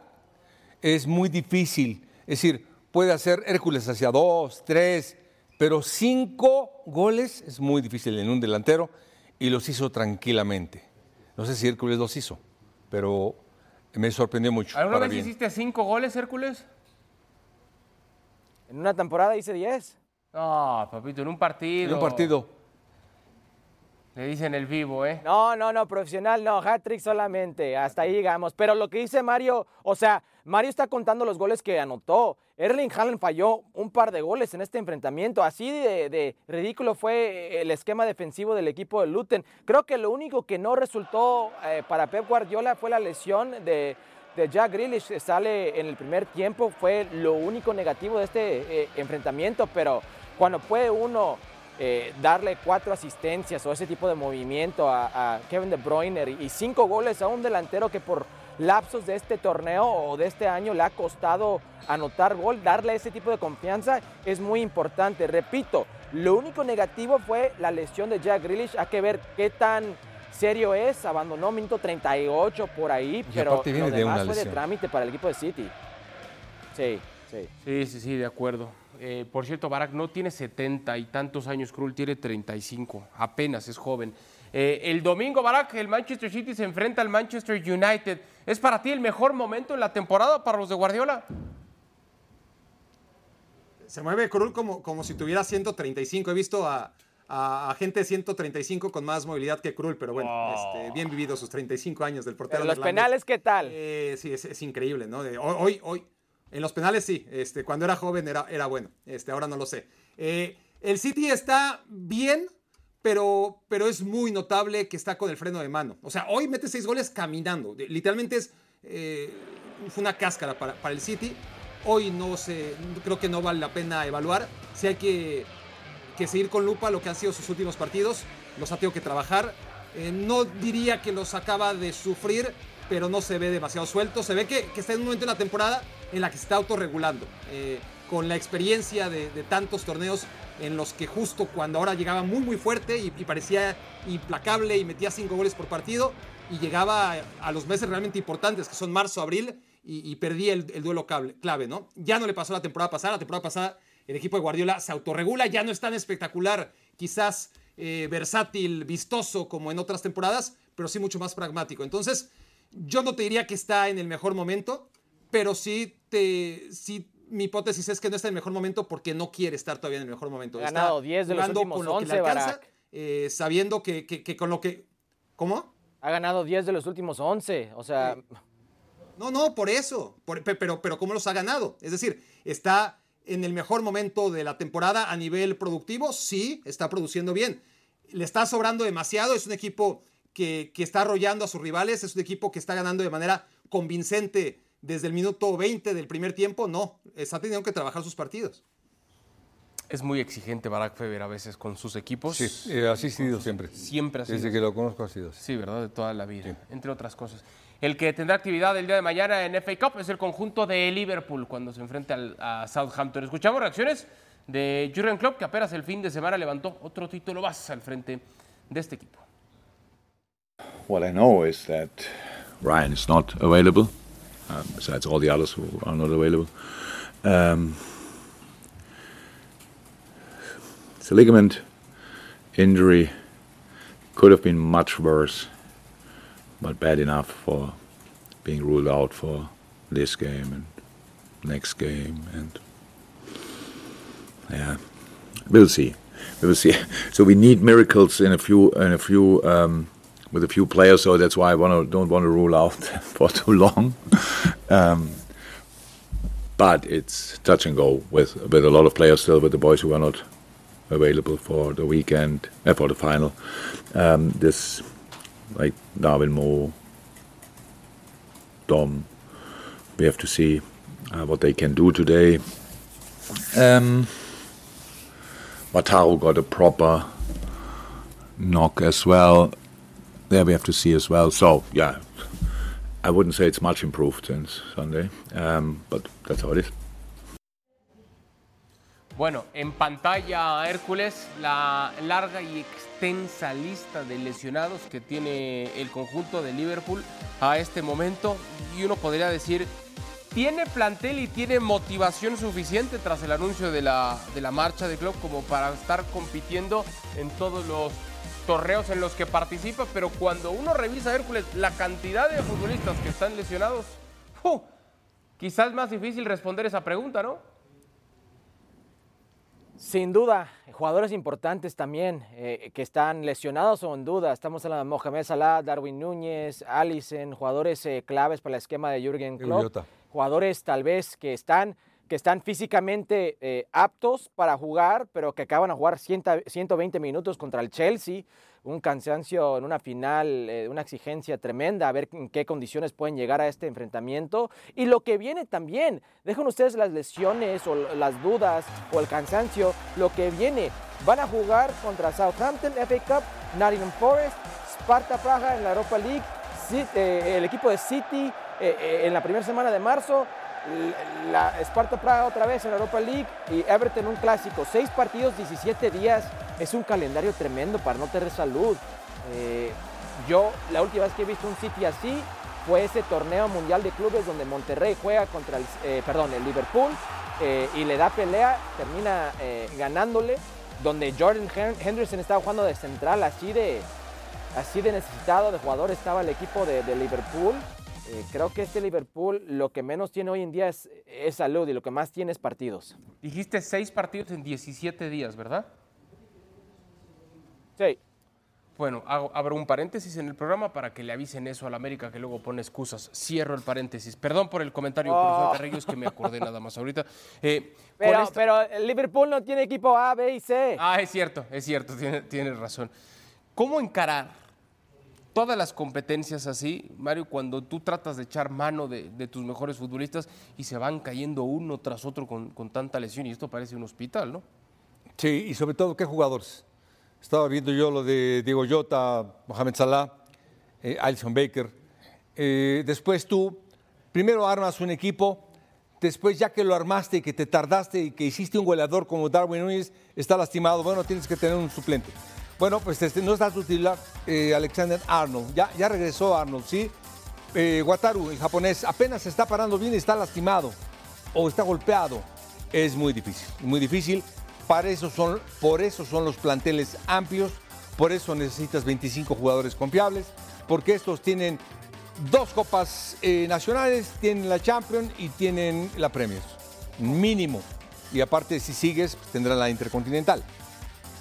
Es muy difícil. Es decir, puede hacer Hércules hacia dos, tres, pero cinco goles es muy difícil en un delantero y los hizo tranquilamente. No sé si Hércules los hizo, pero me sorprendió mucho. ¿Alguna vez bien. hiciste cinco goles, Hércules? En una temporada hice 10. No, papito, en un partido. En un partido. Le dicen el vivo, ¿eh? No, no, no, profesional no, hat-trick solamente, hasta ahí llegamos. Pero lo que dice Mario, o sea, Mario está contando los goles que anotó. Erling Haaland falló un par de goles en este enfrentamiento. Así de, ridículo fue el esquema defensivo del equipo de Luton. Creo que lo único que no resultó eh, para Pep Guardiola fue la lesión de, de Jack Grealish. Sale en el primer tiempo, fue lo único negativo de este eh, enfrentamiento. Pero cuando puede uno eh, darle cuatro asistencias o ese tipo de movimiento a, a Kevin De Bruyne y cinco goles a un delantero que por lapsos de este torneo o de este año le ha costado anotar gol, darle ese tipo de confianza es muy importante. Repito, lo único negativo fue la lesión de Jack Grealish. Hay que ver qué tan serio es. Abandonó minuto 38 por ahí, Y pero lo de demás una fue de trámite para el equipo de City. Sí, sí. Sí, sí, sí, de acuerdo. Eh, por cierto, Barak no tiene 70 y tantos años, Krul tiene 35, apenas es joven. Eh, el domingo, Barak, el Manchester City se enfrenta al Manchester United. ¿Es para ti el mejor momento en la temporada para los de Guardiola? Se mueve Krul como, como si tuviera 135. He visto a, a, a gente de 135 con más movilidad que Krul, pero bueno, este, bien vivido sus 35 años del portero. Pero los penales, ¿qué tal? Eh, sí, es, es increíble, ¿no? De- hoy, hoy, en los penales sí, este, cuando era joven era, era bueno, este, ahora no lo sé. Eh, el City está bien, pero, pero es muy notable que está con el freno de mano. O sea, hoy mete seis goles caminando. De- Literalmente es, eh, fue una cáscara para, para el City. Hoy no sé, creo que no vale la pena evaluar. Si hay que, que seguir con lupa lo que han sido sus últimos partidos. Los ha tenido que trabajar. Eh, no diría que los acaba de sufrir, pero no se ve demasiado suelto. Se ve que, que está en un momento en la temporada en la que se está autorregulando. Eh, con la experiencia de, tantos torneos en los que justo cuando ahora llegaba muy muy fuerte y, parecía implacable y metía cinco goles por partido y llegaba a, los meses realmente importantes que son marzo, abril y, y perdía el, el duelo clave, ¿no? Ya no le pasó la temporada pasada, la temporada pasada el equipo de Guardiola se autorregula, ya no es tan espectacular, quizás eh, versátil, vistoso como en otras temporadas, pero sí mucho más pragmático. Entonces, yo no te diría que está en el mejor momento, pero sí, te, sí mi hipótesis es que no está en el mejor momento porque no quiere estar todavía en el mejor momento. Ha ganado 10 de los últimos 11, eh, sabiendo que, que, con lo que... ¿Cómo? Ha ganado 10 de los últimos 11, o sea... No, no, por eso. pero, pero ¿cómo los ha ganado? Es decir, está en el mejor momento de la temporada a nivel productivo, sí, está produciendo bien. Le está sobrando demasiado, es un equipo que, que está arrollando a sus rivales, es un equipo que está ganando de manera convincente desde el minuto 20 del primer tiempo, no, está teniendo que trabajar sus partidos. Es muy exigente Barack Feber a veces con sus equipos. Sí, eh, así ha sido siempre. Siempre ha sido. Desde que lo conozco ha sido así. Sí, ¿verdad? De toda la vida, entre otras cosas. El que tendrá actividad el día de mañana en FA Cup es el conjunto de Liverpool cuando se enfrente a Southampton. Escuchamos reacciones de Jurgen Klopp, que apenas el fin de semana levantó otro título más al frente de este equipo. What I know is that Ryan is not available, um, besides all the others who are not available. Um, a ligament injury, could have been much worse. but bad enough for being ruled out for this game and next game and yeah we'll see we'll see so we need miracles in a few in a few um, with a few players so that's why I wanna, don't want to rule out for too long um, but it's touch and go with with a lot of players still with the boys who are not available for the weekend uh, for the final um, this like Darwin Moore, Dom. We have to see uh, what they can do today. Um, Wataru got a proper knock as well. There we have to see as well. So yeah, I wouldn't say it's much improved since Sunday, um, but that's how it is. Bueno, en pantalla Hércules, la larga y extensa lista de lesionados que tiene el conjunto de Liverpool a este momento. Y uno podría decir, ¿tiene plantel y tiene motivación suficiente tras el anuncio de la, de la marcha de club como para estar compitiendo en todos los torneos en los que participa? Pero cuando uno revisa Hércules, la cantidad de futbolistas que están lesionados, quizás es más difícil responder esa pregunta, ¿no? Sin duda, jugadores importantes también eh, que están lesionados o en duda. Estamos hablando de Mohamed Salah, Darwin Núñez, Allison, jugadores eh, claves para el esquema de Jürgen Klopp. Jugadores tal vez que están, que están físicamente eh, aptos para jugar, pero que acaban a jugar 120 minutos contra el Chelsea un cansancio en una final, eh, una exigencia tremenda, a ver en qué condiciones pueden llegar a este enfrentamiento. Y lo que viene también, dejen ustedes las lesiones o las dudas o el cansancio, lo que viene, van a jugar contra Southampton, FA Cup, Nottingham Forest, Sparta Praga en la Europa League, eh, el equipo de City en la primera semana de marzo, la Sparta Praga otra vez en la Europa League y Everton un clásico. Seis partidos, 17 días. Es un calendario tremendo para no tener salud. Eh, yo la última vez que he visto un City así fue ese torneo mundial de clubes donde Monterrey juega contra el, eh, perdón, el Liverpool eh, y le da pelea, termina ganándole, donde Jordan Henderson estaba jugando de central, así de, así de necesitado de jugador estaba el equipo de, de Liverpool. Eh, creo que este Liverpool lo que menos tiene hoy en día es, salud y lo que más tiene es partidos. Dijiste seis partidos en 17 días, ¿verdad? Sí. Bueno, abro un paréntesis en el programa para que le avisen eso a la América que luego pone excusas. Cierro el paréntesis. Perdón por el comentario, oh. profesor es que me acordé nada más ahorita. Eh, pero, pero, el Liverpool no tiene equipo A, B y C. Ah, es cierto, es cierto, tienes tiene razón. ¿Cómo encarar todas las competencias así, Mario, cuando tú tratas de echar mano de, tus mejores futbolistas y se van cayendo uno tras otro con, tanta lesión, y esto parece un hospital, ¿no? Sí, y sobre todo, ¿qué jugadores? Estaba viendo yo lo de Diego Jota, Mohamed Salah, eh, Alison Baker. Eh, después tú, primero armas un equipo, después ya que lo armaste y que te tardaste y que hiciste un goleador como Darwin Núñez, está lastimado, bueno, tienes que tener un suplente. Bueno, pues este, no está su titular eh, Alexander Arnold. Ya, ya regresó Arnold, ¿sí? Eh, Wataru, el japonés, apenas está parando bien está lastimado o está golpeado. Es muy difícil, muy difícil. Eso son, por eso son los planteles amplios, por eso necesitas 25 jugadores confiables, porque estos tienen dos copas eh, nacionales, tienen la Champions y tienen la Premier. Mínimo. Y aparte, si sigues, pues, tendrán la Intercontinental.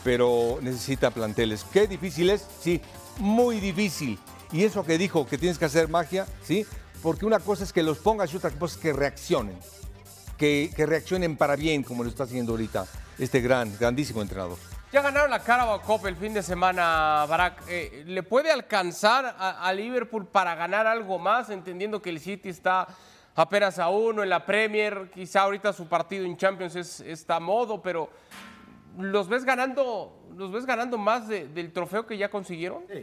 Pero necesita planteles. ¿Qué difícil es? Sí, muy difícil. Y eso que dijo que tienes que hacer magia, ¿sí? Porque una cosa es que los pongas y otra cosa es que reaccionen. Que, reaccionen para bien, como lo está haciendo ahorita este gran, grandísimo entrenador. Ya ganaron la Carabao Cup el fin de semana, Barack. Eh, ¿Le puede alcanzar a, a Liverpool para ganar algo más, entendiendo que el City está apenas a uno en la Premier? Quizá ahorita su partido en Champions es, está a modo, pero ¿los ves ganando, los ves ganando más de- del trofeo que ya consiguieron? Sí.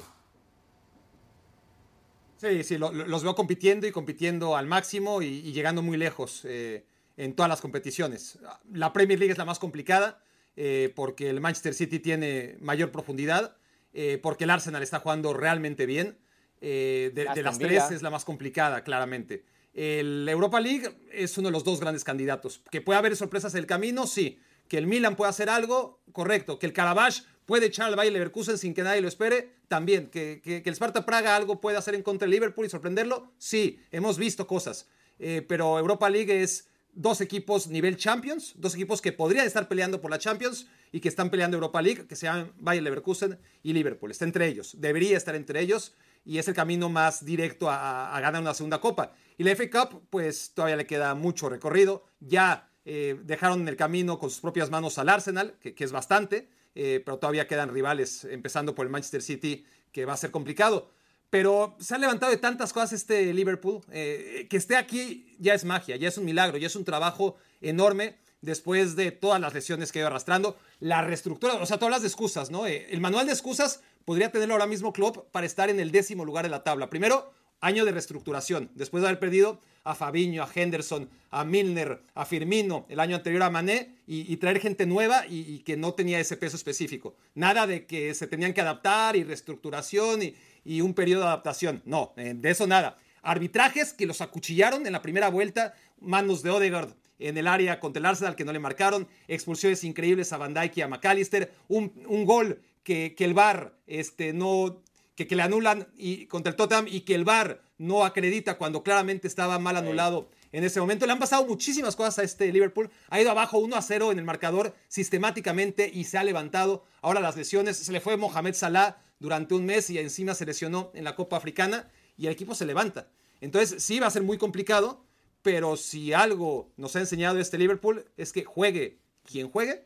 Sí, sí, lo- lo- los veo compitiendo y compitiendo al máximo y, y llegando muy lejos eh, en todas las competiciones. La Premier League es la más complicada eh, porque el Manchester City tiene mayor profundidad, eh, porque el Arsenal está jugando realmente bien. Eh, de, de las tres es la más complicada, claramente. El Europa League es uno de los dos grandes candidatos. Que puede haber sorpresas en el camino, sí. Que el Milan pueda hacer algo, correcto. Que el Karabaj puede echar al Bayer Leverkusen sin que nadie lo espere, también. Que, el Sparta Praga algo puede hacer en contra del Liverpool y sorprenderlo, sí. Hemos visto cosas. Eh, pero Europa League es dos equipos nivel Champions, dos equipos que podrían estar peleando por la Champions y que están peleando Europa League, que se llaman Leverkusen y Liverpool. Está entre ellos, debería estar entre ellos y es el camino más directo a ganar una segunda copa. Y la FA Cup, pues todavía le queda mucho recorrido. Ya eh, dejaron en el camino con sus propias manos al Arsenal, que, es bastante, eh, pero todavía quedan rivales, empezando por el Manchester City, que va a ser complicado. Pero se ha levantado de tantas cosas este Liverpool, eh, que esté aquí ya es magia, ya es un milagro, ya es un trabajo enorme después de todas las lesiones que ha ido arrastrando. La reestructura, o sea, tú hablas de excusas, ¿no? El manual de excusas podría tenerlo ahora mismo Klopp para estar en el décimo lugar de la tabla. Primero, año de reestructuración, después de haber perdido a Fabiño, a Henderson, a Milner, a Firmino, el año anterior a Mané, y, traer gente nueva y, que no tenía ese peso específico. Nada de que se tenían que adaptar y reestructuración y, un periodo de adaptación. No, eh, de eso nada. Arbitrajes que los acuchillaron en la primera vuelta, manos de Odegaard en el área contra el Arsenal que no le marcaron, expulsiones increíbles a Van Dijk y a McAllister, un, gol que, que el VAR este, no, que, que le anulan y, contra el Tottenham y que el VAR no acredita cuando claramente estaba mal anulado en ese momento. Le han pasado muchísimas cosas a este Liverpool. Ha ido abajo 1 a 0 en el marcador sistemáticamente y se ha levantado. Ahora las lesiones, se le fue Mohamed Salah durante un mes y encima se lesionó en la Copa Africana y el equipo se levanta. Entonces sí va a ser muy complicado, pero si algo nos ha enseñado este Liverpool es que juegue quien juegue,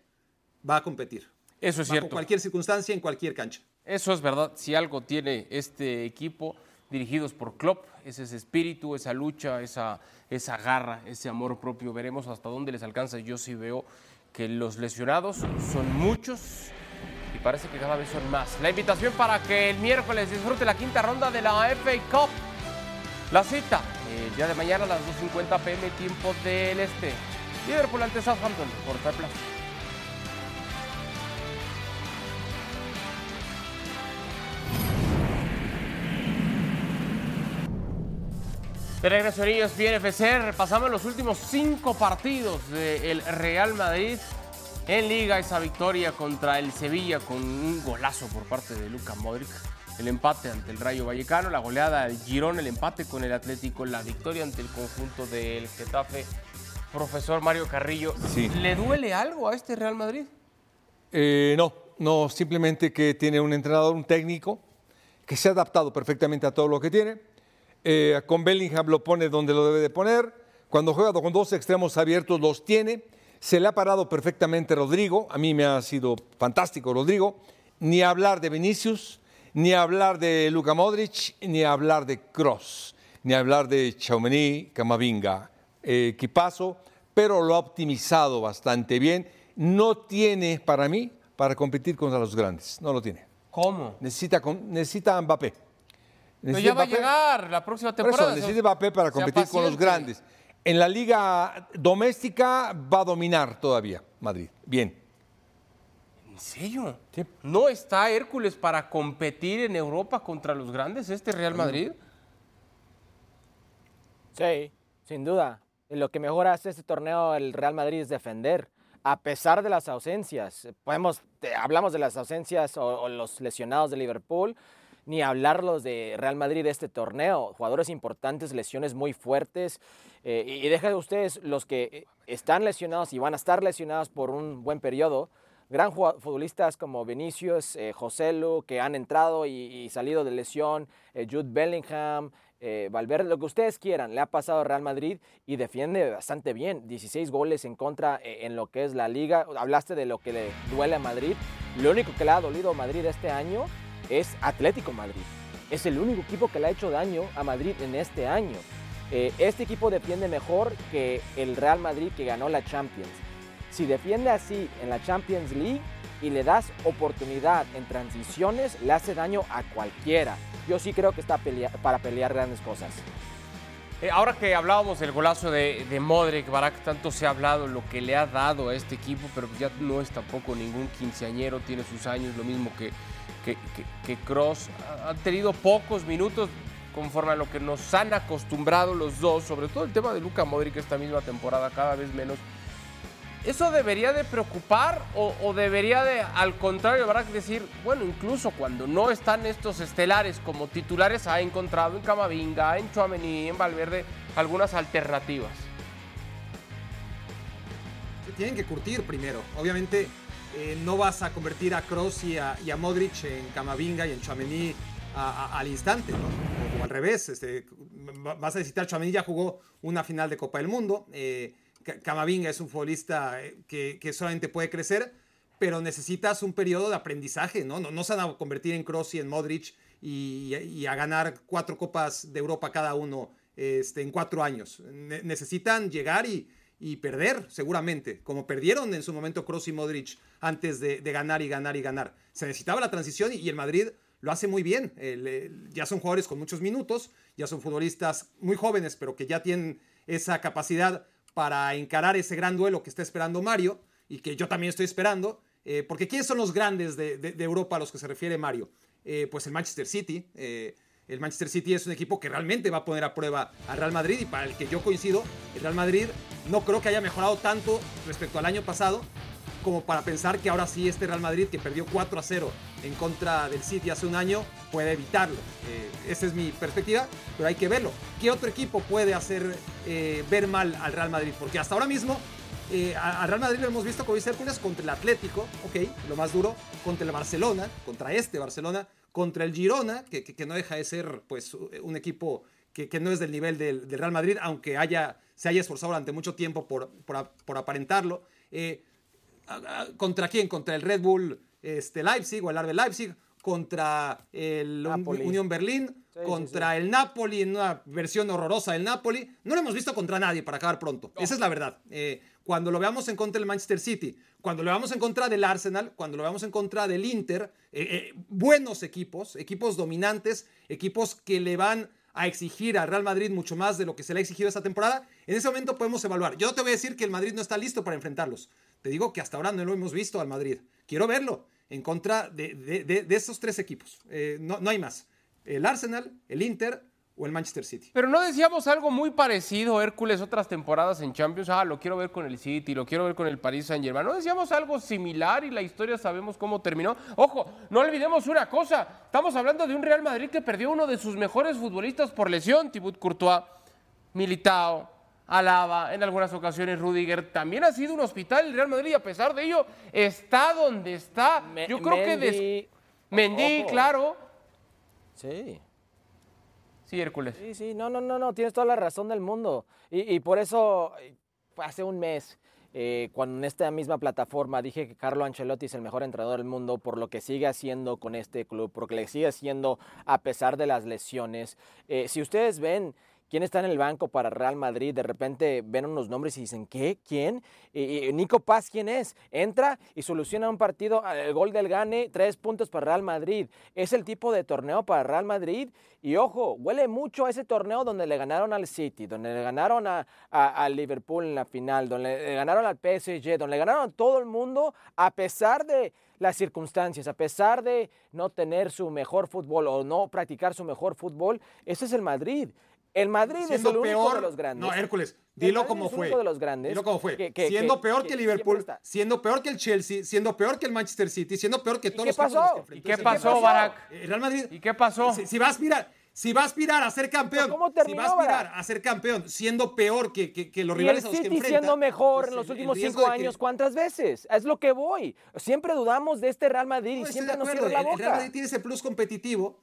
va a competir. Eso es Bajo cierto. cualquier circunstancia, en cualquier cancha. Eso es verdad. Si algo tiene este equipo, dirigidos por Klopp, es ese espíritu, esa lucha, esa, esa garra, ese amor propio. Veremos hasta dónde les alcanza. Yo sí veo que los lesionados son muchos y parece que cada vez son más. La invitación para que el miércoles disfrute la quinta ronda de la FA Cup. La cita, el día de mañana a las 2.50 pm, tiempo del este. Liverpool ante Southampton por Star De regreso en E ESPN FC, repasamos los últimos cinco partidos del Real Madrid en Liga. Esa victoria contra el Sevilla con un golazo por parte de Luka Modric. El empate ante el Rayo Vallecano, la goleada del Girón, el empate con el Atlético, la victoria ante el conjunto del Getafe. Profesor Mario Carrillo, Sí. ¿le duele algo a este Real Madrid? Eh, no, no, simplemente que tiene un entrenador, un técnico, que se ha adaptado perfectamente a todo lo que tiene. Eh, con Bellingham lo pone donde lo debe de poner. Cuando juega con dos extremos abiertos los tiene. Se le ha parado perfectamente Rodrigo. A mí me ha sido fantástico Rodrigo. Ni hablar de Vinicius, ni hablar de Luka Modric, ni hablar de Cross, ni hablar de Chaumení, Camavinga. Eh, equipazo, pero lo ha optimizado bastante bien. No tiene, para mí, para competir contra los grandes. No lo tiene. ¿Cómo? Necesita, necesita a Mbappé. Pero Necesita ya va a llegar la próxima Por temporada. eso, necesita Mbappé para competir con los grandes. En la liga doméstica va a dominar todavía Madrid. Bien. ¿En serio? Sí. ¿No está Hércules para competir en Europa contra los grandes, este Real Madrid? Sí, sin duda. Lo que mejor hace este torneo el Real Madrid es defender, a pesar de las ausencias. Podemos, te- hablamos de las ausencias o, o los lesionados de Liverpool. Ni hablar los de Real Madrid de este torneo. Jugadores importantes, lesiones muy fuertes. Eh, y dejen ustedes los que están lesionados y van a estar lesionados por un buen periodo. Gran futbolistas como Vinicius, eh, Joselu, que han entrado y, salido de lesión, eh, Jude Bellingham, eh, Valverde, lo que ustedes quieran, le ha pasado a Real Madrid y defiende bastante bien. 16 goles en contra eh, en lo que es la liga. Hablaste de lo que le duele a Madrid. Lo único que le ha dolido a Madrid este año es Atlético Madrid. Es el único equipo que le ha hecho daño a Madrid en este año. Eh, este equipo defiende mejor que el Real Madrid que ganó la Champions. Si defiende así en la Champions League y le das oportunidad en transiciones, le hace daño a cualquiera yo sí creo que está para pelear grandes cosas. Eh, ahora que hablábamos del golazo de, Modric, Barak, tanto se ha hablado lo que le ha dado a este equipo, pero ya no es tampoco ningún quinceañero, tiene sus años, lo mismo que, que, que, Cross. Han tenido pocos minutos conforme a lo que nos han acostumbrado los dos, sobre todo el tema de Luca Modric esta misma temporada, cada vez menos. ¿Eso debería de preocupar o, debería de, al contrario, habrá que decir, bueno, incluso cuando no están estos estelares como titulares, ha encontrado en Camavinga, en Chouameni, en Valverde, algunas alternativas? Tienen que curtir primero. Obviamente eh, no vas a convertir a Kroos y a, Modric en Camavinga y en Chouameni al instante. O, al revés. Este, vas a necesitar, Chouameni ya jugó una final de Copa del Mundo. Eh, Camavinga es un futbolista eh, que, solamente puede crecer, pero necesitas un periodo de aprendizaje, ¿no? No, se van a convertir en Kroos y en Modric y, a ganar cuatro copas de Europa cada uno este, en cuatro años. necesitan llegar y, perder, seguramente, como perdieron en su momento Kroos y Modric antes de, ganar y ganar y ganar. Se necesitaba la transición y, el Madrid lo hace muy bien. ya son jugadores con muchos minutos, ya son futbolistas muy jóvenes, pero que ya tienen esa capacidad para encarar ese gran duelo que está esperando Mario y que yo también estoy esperando. Eh, porque ¿quiénes son los grandes de, Europa a los que se refiere Mario? Eh, pues el Manchester City. Eh, el Manchester City es un equipo que realmente va a poner a prueba al Real Madrid y para el que yo coincido, el Real Madrid no creo que haya mejorado tanto respecto al año pasado como para pensar que ahora sí este Real Madrid que perdió 4 a 0 en contra del City hace un año puede evitarlo. Eh, esa es mi perspectiva, pero hay que verlo. ¿Qué otro equipo puede hacer eh, ver mal al Real Madrid? Porque hasta ahora mismo eh, al Real Madrid lo hemos visto, como dice Hércules, contra el Atlético, ok, lo más duro, contra el Barcelona, contra este Barcelona, contra el Girona, que, que, no deja de ser pues un equipo que, que no es del nivel del, Real Madrid, aunque haya, se haya esforzado durante mucho tiempo por, por, por aparentarlo. ¿Contra quién? Contra el Red Bull este, Leipzig o el Arbe Leipzig, contra el Unión Berlín, contra el Napoli en una versión horrorosa del Napoli. No lo hemos visto contra nadie, para acabar pronto. Esa es la verdad. Eh, cuando lo veamos en contra del Manchester City, cuando lo veamos en contra del Arsenal, cuando lo veamos en contra del Inter, eh, eh, buenos equipos, equipos dominantes, equipos que le van a exigir al Real Madrid mucho más de lo que se le ha exigido esta temporada, en ese momento podemos evaluar. Yo no te voy a decir que el Madrid no está listo para enfrentarlos. Te digo que hasta ahora no lo hemos visto al Madrid. Quiero verlo en contra de, esos tres equipos. Eh, no hay más. El Arsenal, el Inter o el Manchester City. Pero no decíamos algo muy parecido, Hércules, otras temporadas en Champions. Ah, lo quiero ver con el City, lo quiero ver con el Paris Saint Germain. No decíamos algo similar y la historia sabemos cómo terminó. Ojo, no olvidemos una cosa. Estamos hablando de un Real Madrid que perdió uno de sus mejores futbolistas por lesión, Thibaut Courtois, Militao, Alaba, en algunas ocasiones Rudiger, también ha sido un hospital el Real Madrid y a pesar de ello está donde está. Yo creo que... Mendy, claro. Sí. Sí, Hércules. Sí, sí, no, no, no, no, tienes toda la razón del mundo. Y, por eso, hace un mes, eh, cuando en esta misma plataforma dije que Carlo Ancelotti es el mejor entrenador del mundo por lo que sigue haciendo con este club, porque le sigue haciendo a pesar de las lesiones. Eh, si ustedes ven quién está en el banco para Real Madrid, de repente ven unos nombres y dicen, ¿qué? ¿Quién? Y, Nico Paz, ¿quién es? Entra y soluciona un partido, el gol del Gane, tres puntos para Real Madrid. Es el tipo de torneo para Real Madrid y ojo, huele mucho a ese torneo donde le ganaron al City, donde le ganaron al Liverpool en la final, donde le ganaron al PSG, donde le ganaron a todo el mundo a pesar de las circunstancias, a pesar de no tener su mejor fútbol o no practicar su mejor fútbol, ese es el Madrid El Madrid es siendo el único peor. de los grandes. No, Hércules, dilo como es fue. de los grandes Dilo como fue. que- que- siendo que- peor que Liverpool, siendo peor que el Chelsea, siendo peor que el Manchester City, siendo peor que todos qué los pasó? que ¿Y qué pasó. Barak? El Real Madrid. ¿Y qué pasó? Si, si va a aspirar, si va a aspirar a ser campeón, ¿Cómo si va terminó, a aspirar Barak? a ser campeón, siendo peor que, los Y el rivales a los que City enfrenta, siendo mejor pues, en los últimos cinco años, ¿cuántas veces? Es lo que voy. Siempre dudamos de este Real Madrid No, y siempre de nos acuerdo. cierra la El- El Real boca. Madrid tiene ese plus competitivo.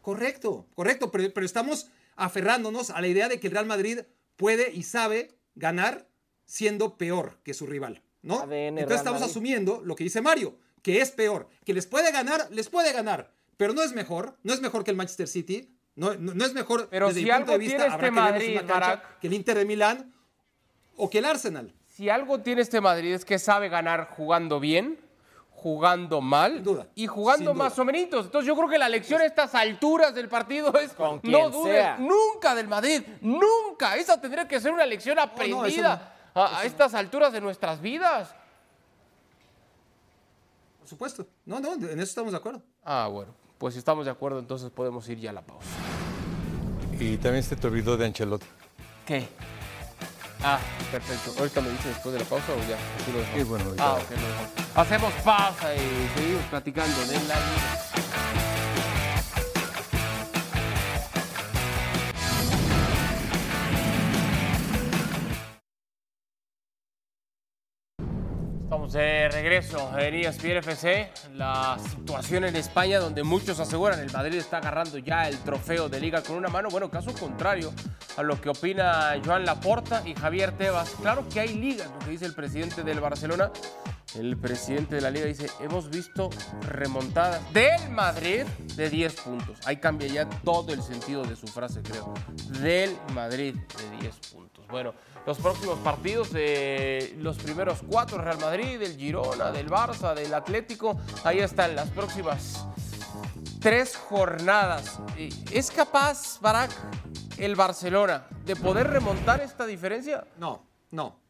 Correcto, correcto, pero, pero estamos aferrándonos a la idea de que el Real Madrid puede y sabe ganar siendo peor que su rival, ¿no? ADN Entonces estamos asumiendo lo que dice Mario, que es peor, que les puede ganar, les puede ganar, pero no es mejor, no es mejor que el Manchester City, no, no, no es mejor Pero desde si mi punto algo de vista, habrá este que Madrid, una cancha, que el Inter de Milán o que el Arsenal. Si algo tiene este Madrid es que sabe ganar jugando bien, jugando mal duda, y jugando más o menos. Entonces yo creo que la lección a estas alturas del partido es Con no dudes sea. nunca del Madrid, nunca. Esa tendría que ser una lección aprendida a, a estas alturas de nuestras vidas. Por supuesto. No, no, en eso estamos de acuerdo. Ah, bueno, pues si estamos de acuerdo, entonces podemos ir ya a la pausa. Y también se te olvidó de Ancelotti. ¿Qué? Ah, perfecto. Ahorita me dice después de la pausa o ya. Aquí lo dejamos? Sí, bueno, ahorita. ah, ok, lo dejamos. Hacemos pausa y seguimos platicando de la De regreso en ESPN FC. La situación en España donde muchos aseguran el Madrid está agarrando ya el trofeo de liga con una mano. Bueno, caso contrario a lo que opina Joan Laporta y Javier Tebas. Claro que hay ligas, lo que dice el presidente del Barcelona. El presidente de la liga dice, hemos visto remontadas del Madrid de 10 puntos. Ahí cambia ya todo el sentido de su frase, creo. Del Madrid de 10 puntos. Bueno, los próximos partidos de los primeros cuatro, Real Madrid, del Girona, del Barça, del Atlético, ahí están las próximas tres jornadas. Eh, ¿Es capaz, Barak, el Barcelona, de poder remontar esta diferencia? No, no,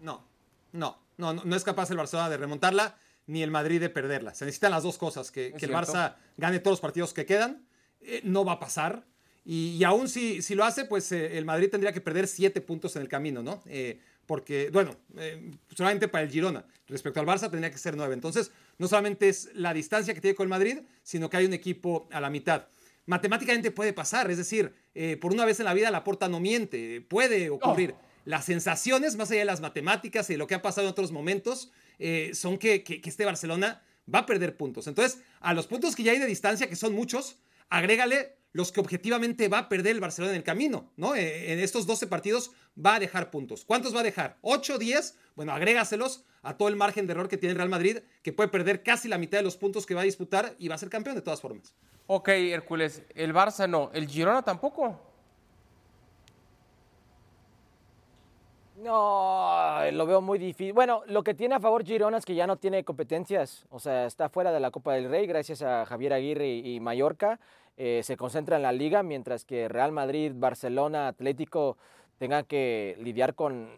no, no, no, no, es capaz el Barcelona de remontarla ni el Madrid de perderla. Se necesitan las dos cosas, que, que el. Barça gane todos los partidos que quedan, eh, no va a pasar. Y, y aún si, si lo hace, pues eh, el Madrid tendría que perder siete puntos en el camino, ¿no? Eh, porque, bueno, eh, solamente para el Girona, respecto al Barça tendría que ser nueve. Entonces, no solamente es la distancia que tiene con el Madrid, sino que hay un equipo a la mitad. Matemáticamente puede pasar, es decir, por una vez en la vida la porta no miente, puede ocurrir. Las sensaciones, más allá de las matemáticas y de lo que ha pasado en otros momentos, son que, que- que este Barcelona va a perder puntos. Entonces, a los puntos que ya hay de distancia, que son muchos, agrégale los que objetivamente va a perder el Barcelona en el camino, ¿no? Eh, en estos 12 partidos va a dejar puntos. ¿Cuántos va a dejar? ¿8, 10? Bueno, agrégaselos a todo el margen de error que tiene el Real Madrid, que puede perder casi la mitad de los puntos que va a disputar y va a ser campeón de todas formas. Ok, Hércules, el Barça no, el Girona tampoco. No, lo veo muy difícil. Bueno, lo que tiene a favor Girona es que ya no tiene competencias. O sea, está fuera de la Copa del Rey gracias a Javier Aguirre y, y Mallorca. Eh, se concentra en la liga, mientras que Real Madrid, Barcelona, Atlético tengan que lidiar con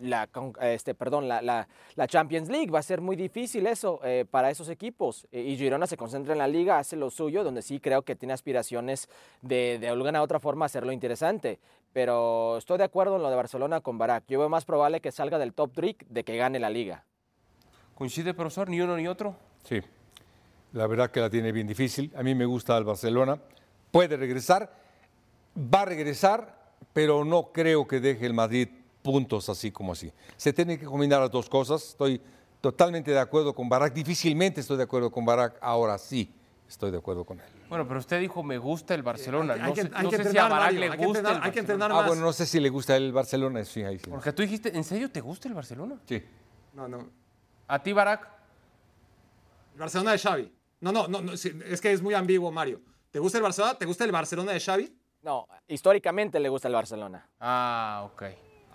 la, con- este, perdón, la, la- la Champions League. Va a ser muy difícil eso eh, para esos equipos. Eh, y Girona se concentra en la liga, hace lo suyo, donde sí creo que tiene aspiraciones de, de alguna u otra forma hacerlo interesante. Pero estoy de acuerdo en lo de Barcelona con Barak. Yo veo más probable que salga del top 3 de que gane la liga. ¿Coincide, profesor? ¿Ni uno ni otro? Sí, la verdad que la tiene bien difícil. A mí me gusta el Barcelona. Puede regresar, va a regresar, pero no creo que deje el Madrid puntos así como así. Se tienen que combinar las dos cosas. Estoy totalmente de acuerdo con Barak. Difícilmente estoy de acuerdo con Barak. Ahora sí estoy de acuerdo con él. Bueno, pero usted dijo me gusta el Barcelona. Hay- no hay que- sé, hay no que sé si a Barak le gusta entrenar- el hay que Barcelona. entrenar Ah, más. bueno, no sé si le gusta el Barcelona. Sí, ahí sí. Porque tú dijiste, ¿en serio te gusta el Barcelona? Sí. No, no. ¿A ti, Barak? El Barcelona de Xavi. No, no, no, no, es que es muy ambiguo, Mario. ¿Te gusta el Barcelona? ¿Te gusta el Barcelona de Xavi? No, históricamente le gusta el Barcelona. Ah, ok.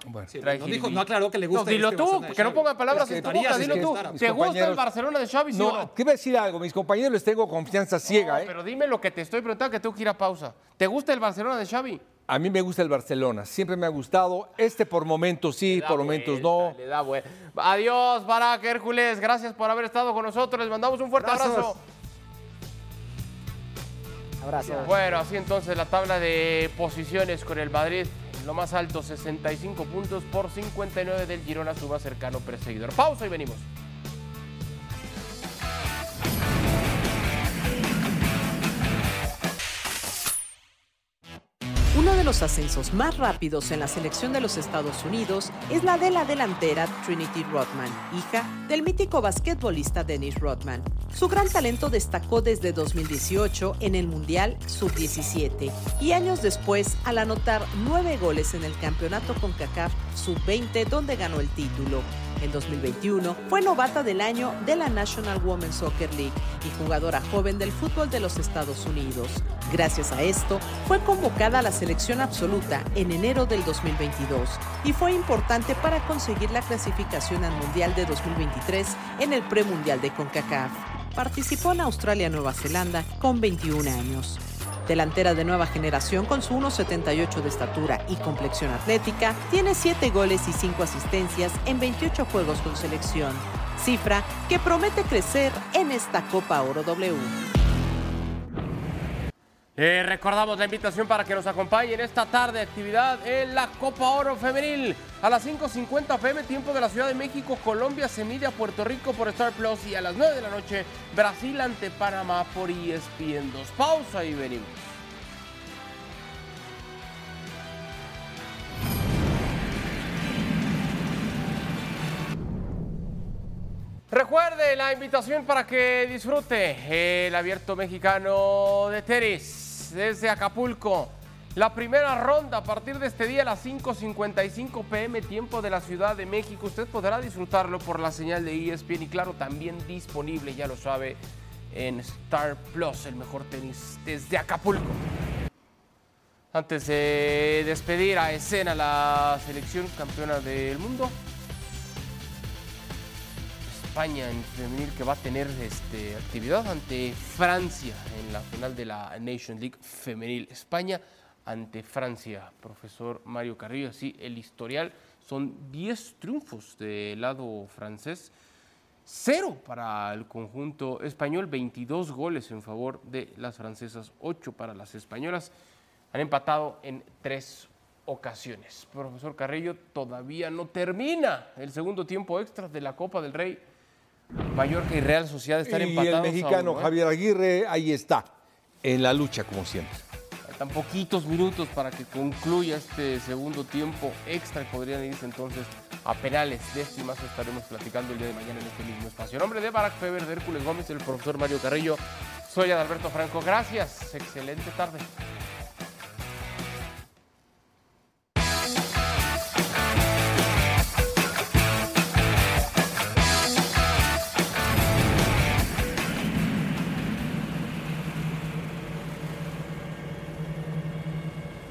Bueno. Sí, no, dijo, no aclaró que le gusta No, dilo este tú, que no ponga palabras en tu boca, dilo tú. ¿Te gusta el Barcelona de Xavi, sí No, o no? a decir algo. Mis compañeros les tengo confianza ciega. No, ¿eh? pero dime lo que te estoy preguntando, que tengo que ir a pausa. ¿Te gusta el Barcelona de Xavi? A mí me gusta el Barcelona. Siempre me ha gustado. Este por momentos sí, por momentos vuelta, no. Le da. Adiós, Barak, Hércules. Gracias por haber estado con nosotros. Les mandamos un fuerte abrazo. Bueno, así entonces la tabla de posiciones con el Madrid, lo más alto, 65 puntos por 59 del Girona, su más cercano perseguidor. Pausa y venimos. Uno de los ascensos más rápidos en la selección de los Estados Unidos es la de la delantera Trinity Rodman, hija del mítico basquetbolista Dennis Rodman. Su gran talento destacó desde 2018 en el Mundial Sub-17 y años después al anotar nueve goles en el campeonato CONCACAF Sub-20 donde ganó el título. En 2021 fue novata del año de la National Women's Soccer League y jugadora joven del fútbol de los Estados Unidos. Gracias a esto, fue convocada a la selección absoluta en enero del 2022 y fue importante para conseguir la clasificación al Mundial de 2023 en el premundial de CONCACAF. Participó en Australia-Nueva Zelanda con 21 años. Delantera de nueva generación con su 1,78 de estatura y complexión atlética, tiene 7 goles y 5 asistencias en 28 juegos con selección, cifra que promete crecer en esta Copa Oro W. Eh, recordamos la invitación para que nos acompañen esta tarde actividad en la Copa Oro Femenil a las 5.50 pm tiempo de la Ciudad de México, Colombia se mide a Puerto Rico por Star Plus y a las 9 de la noche Brasil ante Panamá por ESPN 2. Pausa y venimos. Recuerde la invitación para que disfrute el abierto mexicano de tenis desde Acapulco. La primera ronda a partir de este día a las 5.55 pm tiempo de la Ciudad de México. Usted podrá disfrutarlo por la señal de ESPN y claro, también disponible, ya lo sabe, en Star Plus, el mejor tenis desde Acapulco. Antes de despedir a escena la selección campeona del mundo, España en femenil que va a tener este, actividad ante Francia en la final de la Nation League femenil. España ante Francia, profesor Mario Carrillo. Así, el historial son 10 triunfos del lado francés, cero para el conjunto español, 22 goles en favor de las francesas, 8 para las españolas. Han empatado en tres ocasiones. Profesor Carrillo, todavía no termina el segundo tiempo extra de la Copa del Rey. Mallorca y Real Sociedad están y empatados. el mexicano uno, ¿eh? Javier Aguirre ahí está, en la lucha como siempre. Faltan poquitos minutos para que concluya este segundo tiempo extra y podrían irse entonces a penales. De esto y más estaremos platicando el día de mañana en este mismo espacio. En nombre de Barack Feber, de Hércules Gómez, el profesor Mario Carrillo, soy Adalberto Franco. Gracias. Excelente tarde.